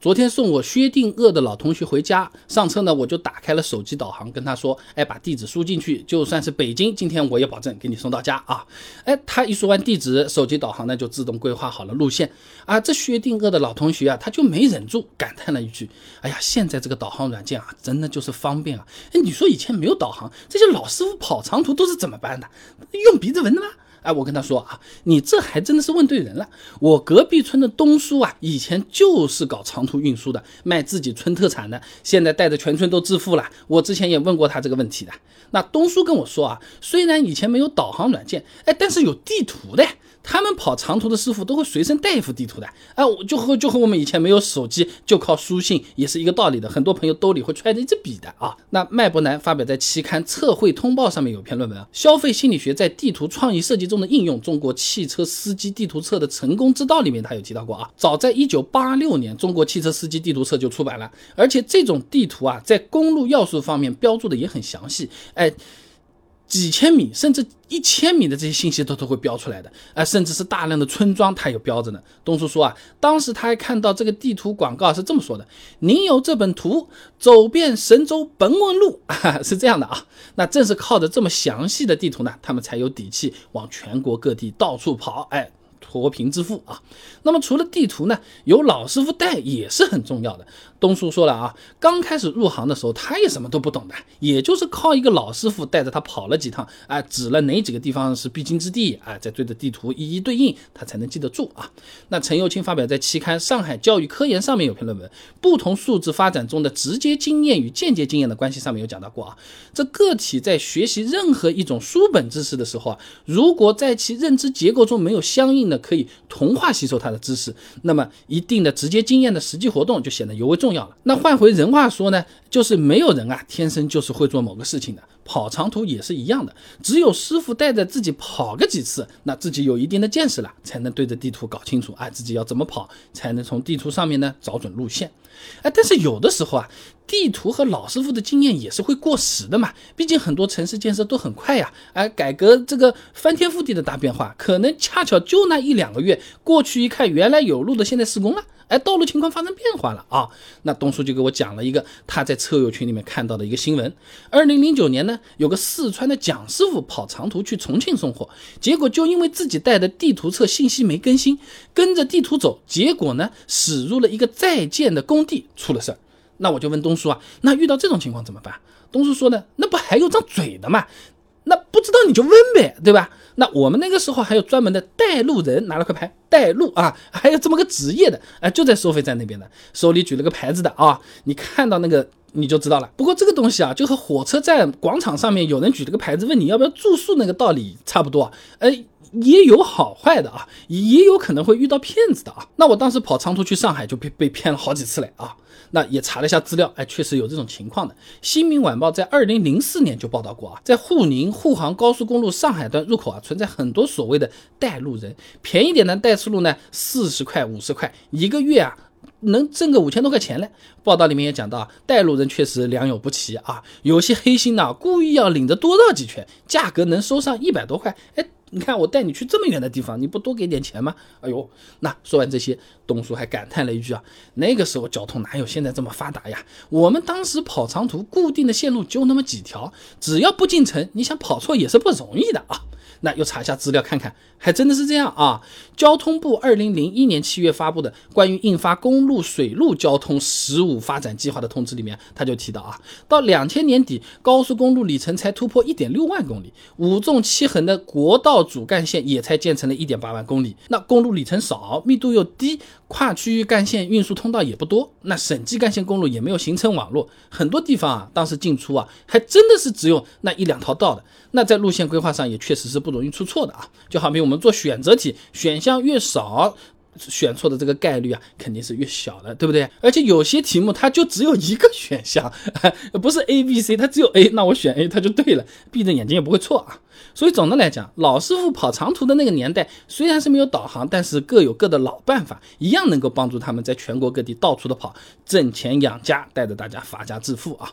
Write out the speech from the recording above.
昨天送我薛定谔的老同学回家，上车呢，我就打开了手机导航，跟他说：“哎，把地址输进去，就算是北京，今天我也保证给你送到家啊！”哎，他一说完地址，手机导航呢就自动规划好了路线啊。这薛定谔的老同学啊，他就没忍住感叹了一句：“哎呀，现在这个导航软件啊，真的就是方便啊！哎，你说以前没有导航，这些老师傅跑长途都是怎么办的？用鼻子闻的吗？”哎，我跟他说啊，你这还真的是问对人了。我隔壁村的东叔啊，以前就是搞长途运输的，卖自己村特产的，现在带着全村都致富了。我之前也问过他这个问题的。那东叔跟我说啊，虽然以前没有导航软件，哎，但是有地图的。他们跑长途的师傅都会随身带一幅地图的，哎，就和就和我们以前没有手机就靠书信也是一个道理的。很多朋友兜里会揣着一支笔的啊。那麦伯南发表在期刊《测绘通报》上面有篇论文啊，《消费心理学在地图创意设计中的应用：中国汽车司机地图册的成功之道》里面他有提到过啊。早在一九八六年，中国汽车司机地图册就出版了，而且这种地图啊，在公路要素方面标注的也很详细，哎。几千米甚至一千米的这些信息都都会标出来的，啊，甚至是大量的村庄，它有标着呢。东叔说啊，当时他还看到这个地图广告是这么说的：“您有这本图，走遍神州本问路，是这样的啊。”那正是靠着这么详细的地图呢，他们才有底气往全国各地到处跑，哎。脱贫致富啊，那么除了地图呢，有老师傅带也是很重要的。东叔说了啊，刚开始入行的时候，他也什么都不懂的，也就是靠一个老师傅带着他跑了几趟，啊，指了哪几个地方是必经之地，啊，再对着地图一一对应，他才能记得住啊。那陈幼清发表在期刊《上海教育科研》上面有篇论文，《不同素质发展中的直接经验与间接经验的关系》上面有讲到过啊，这个体在学习任何一种书本知识的时候啊，如果在其认知结构中没有相应那可以同化吸收他的知识，那么一定的直接经验的实际活动就显得尤为重要了。那换回人话说呢，就是没有人啊天生就是会做某个事情的，跑长途也是一样的，只有师傅带着自己跑个几次，那自己有一定的见识了，才能对着地图搞清楚，哎，自己要怎么跑，才能从地图上面呢找准路线。哎，但是有的时候啊。地图和老师傅的经验也是会过时的嘛，毕竟很多城市建设都很快呀，哎，改革这个翻天覆地的大变化，可能恰巧就那一两个月过去一看，原来有路的现在施工了，哎，道路情况发生变化了啊。那东叔就给我讲了一个他在车友群里面看到的一个新闻，二零零九年呢，有个四川的蒋师傅跑长途去重庆送货，结果就因为自己带的地图册信息没更新，跟着地图走，结果呢驶入了一个在建的工地，出了事儿。那我就问东叔啊，那遇到这种情况怎么办？东叔说呢，那不还有张嘴的嘛？那不知道你就问呗，对吧？那我们那个时候还有专门的带路人，拿了块牌带路啊，还有这么个职业的，哎，就在收费站那边的，手里举了个牌子的啊，你看到那个你就知道了。不过这个东西啊，就和火车站广场上面有人举了个牌子问你要不要住宿那个道理差不多，哎。也有好坏的啊，也有可能会遇到骗子的啊。那我当时跑长途去上海就被被骗了好几次嘞啊。那也查了一下资料，哎，确实有这种情况的。新民晚报在二零零四年就报道过啊，在沪宁沪杭高速公路上海段入口啊，存在很多所谓的带路人，便宜点的带出路呢，四十块五十块一个月啊。能挣个五千多块钱嘞。报道里面也讲到啊，带路人确实良莠不齐啊，有些黑心的故意要领着多绕几圈，价格能收上一百多块。哎，你看我带你去这么远的地方，你不多给点钱吗？哎呦，那说完这些，东叔还感叹了一句啊，那个时候交通哪有现在这么发达呀？我们当时跑长途，固定的线路就那么几条，只要不进城，你想跑错也是不容易的啊。那又查一下资料看看，还真的是这样啊！交通部二零零一年七月发布的关于印发公路水路交通“十五”发展计划的通知里面，他就提到啊，到两千年底，高速公路里程才突破一点六万公里，五纵七横的国道主干线也才建成了一点八万公里。那公路里程少，密度又低，跨区域干线运输通道也不多，那省际干线公路也没有形成网络，很多地方啊，当时进出啊，还真的是只有那一两条道的。那在路线规划上也确实是不不容易出错的啊，就好比我们做选择题，选项越少，选错的这个概率啊肯定是越小的，对不对？而且有些题目它就只有一个选项，不是 A、B、C，它只有 A，那我选 A 它就对了，闭着眼睛也不会错啊。所以总的来讲，老师傅跑长途的那个年代，虽然是没有导航，但是各有各的老办法，一样能够帮助他们在全国各地到处的跑，挣钱养家，带着大家发家致富啊。